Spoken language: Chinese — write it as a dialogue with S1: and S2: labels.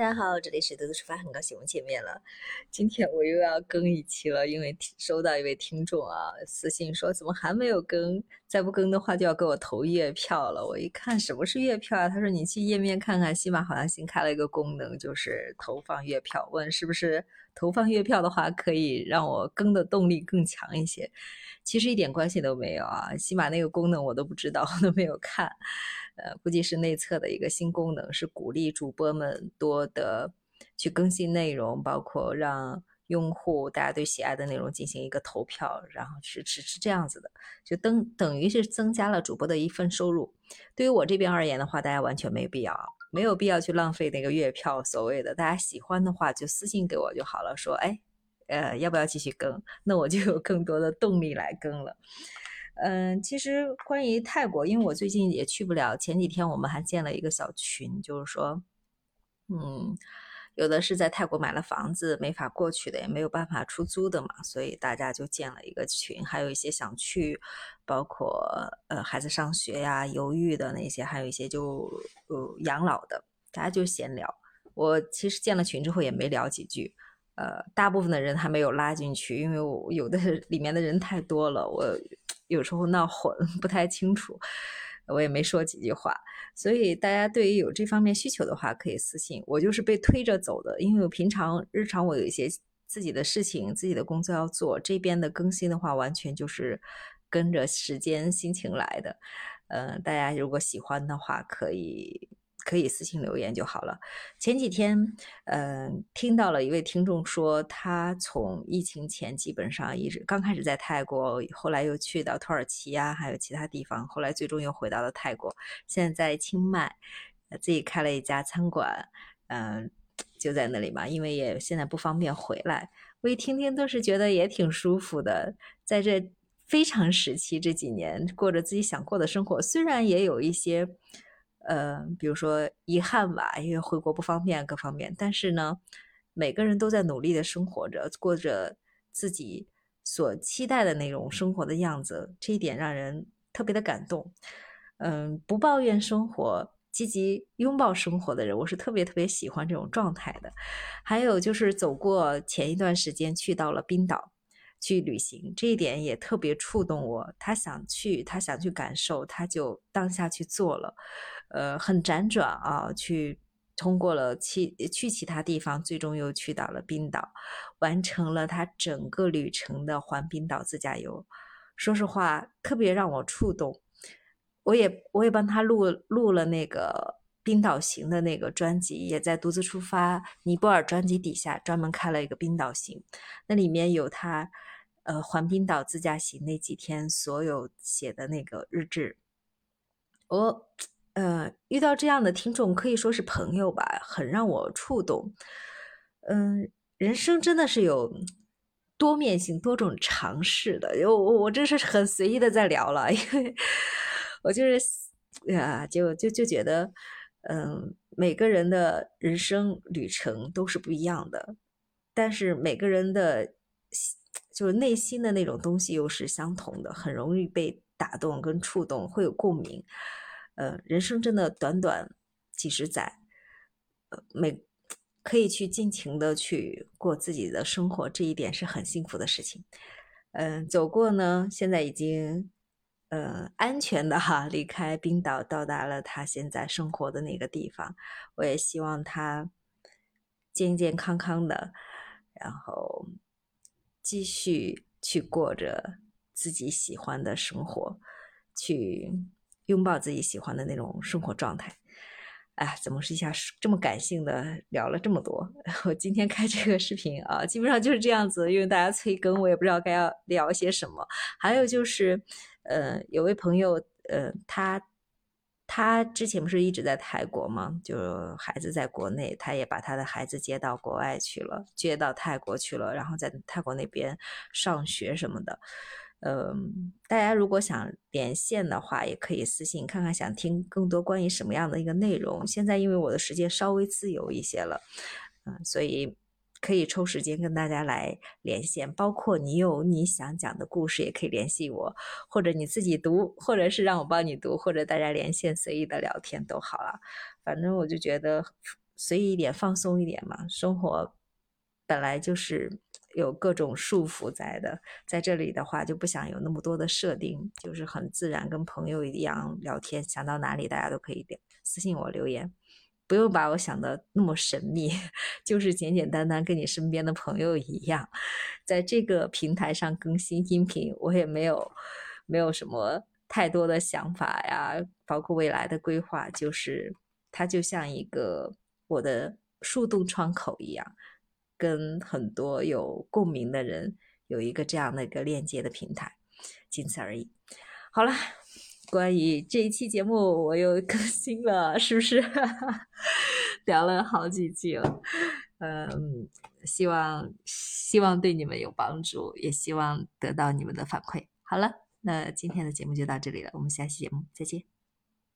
S1: 大家好，这里是德德出发，很高兴我们见面了。今天我又要更一期了，因为收到一位听众啊私信说，怎么还没有更？再不更的话就要给我投月票了。我一看什么是月票啊？他说你去页面看看，西马好像新开了一个功能，就是投放月票。问是不是投放月票的话，可以让我更的动力更强一些？其实一点关系都没有啊，起码那个功能我都不知道，我 都没有看。呃，估计是内测的一个新功能，是鼓励主播们多的去更新内容，包括让用户大家对喜爱的内容进行一个投票，然后是是是这样子的，就等等于是增加了主播的一份收入。对于我这边而言的话，大家完全没必要，没有必要去浪费那个月票。所谓的大家喜欢的话，就私信给我就好了，说哎，呃，要不要继续更？那我就有更多的动力来更了。嗯，其实关于泰国，因为我最近也去不了。前几天我们还建了一个小群，就是说，嗯，有的是在泰国买了房子没法过去的，也没有办法出租的嘛，所以大家就建了一个群。还有一些想去，包括呃孩子上学呀、犹豫的那些，还有一些就呃养老的，大家就闲聊。我其实建了群之后也没聊几句，呃，大部分的人还没有拉进去，因为我有的里面的人太多了，我。有时候闹混不太清楚，我也没说几句话，所以大家对于有这方面需求的话，可以私信我。就是被推着走的，因为我平常日常我有一些自己的事情、自己的工作要做，这边的更新的话，完全就是跟着时间、心情来的。嗯，大家如果喜欢的话，可以。可以私信留言就好了。前几天，嗯，听到了一位听众说，他从疫情前基本上一直刚开始在泰国，后来又去到土耳其啊，还有其他地方，后来最终又回到了泰国。现在在清迈，自己开了一家餐馆，嗯，就在那里嘛，因为也现在不方便回来。我一听听都是觉得也挺舒服的，在这非常时期这几年过着自己想过的生活，虽然也有一些。呃，比如说遗憾吧，因为回国不方便，各方面。但是呢，每个人都在努力的生活着，过着自己所期待的那种生活的样子，这一点让人特别的感动。嗯，不抱怨生活，积极拥抱生活的人，我是特别特别喜欢这种状态的。还有就是走过前一段时间去到了冰岛去旅行，这一点也特别触动我。他想去，他想去感受，他就当下去做了。呃，很辗转啊，去通过了其去其他地方，最终又去到了冰岛，完成了他整个旅程的环冰岛自驾游。说实话，特别让我触动。我也我也帮他录录了那个冰岛行的那个专辑，也在独自出发尼泊尔专辑底下专门开了一个冰岛行，那里面有他呃环冰岛自驾行那几天所有写的那个日志。我。呃，遇到这样的听众可以说是朋友吧，很让我触动。嗯，人生真的是有多面性、多种尝试的。我我我这是很随意的在聊了，因为 我就是呀，就就就觉得，嗯，每个人的人生旅程都是不一样的，但是每个人的，就是内心的那种东西又是相同的，很容易被打动跟触动，会有共鸣。呃，人生真的短短几十载，呃，每可以去尽情的去过自己的生活，这一点是很幸福的事情。嗯，走过呢，现在已经呃安全的哈离开冰岛，到达了他现在生活的那个地方。我也希望他健健康康的，然后继续去过着自己喜欢的生活，去。拥抱自己喜欢的那种生活状态，哎，怎么是一下这么感性的聊了这么多？我今天开这个视频啊，基本上就是这样子，因为大家催更，我也不知道该要聊些什么。还有就是，呃，有位朋友，呃，他他之前不是一直在泰国吗？就孩子在国内，他也把他的孩子接到国外去了，接到泰国去了，然后在泰国那边上学什么的。嗯，大家如果想连线的话，也可以私信看看，想听更多关于什么样的一个内容。现在因为我的时间稍微自由一些了，嗯，所以可以抽时间跟大家来连线。包括你有你想讲的故事，也可以联系我，或者你自己读，或者是让我帮你读，或者大家连线随意的聊天都好了。反正我就觉得随意一点，放松一点嘛。生活本来就是有各种束缚在的，在这里的话就不想有那么多的设定，就是很自然，跟朋友一样聊天，想到哪里大家都可以点私信我留言，不用把我想的那么神秘，就是简简单单跟你身边的朋友一样，在这个平台上更新音频，我也没有没有什么太多的想法呀，包括未来的规划，就是它就像一个。我的树洞窗口一样，跟很多有共鸣的人有一个这样的一个链接的平台，仅此而已。好了，关于这一期节目，我又更新了，是不是 聊了好几期了？嗯，希望希望对你们有帮助，也希望得到你们的反馈。好了，那今天的节目就到这里了，我们下期节目再见。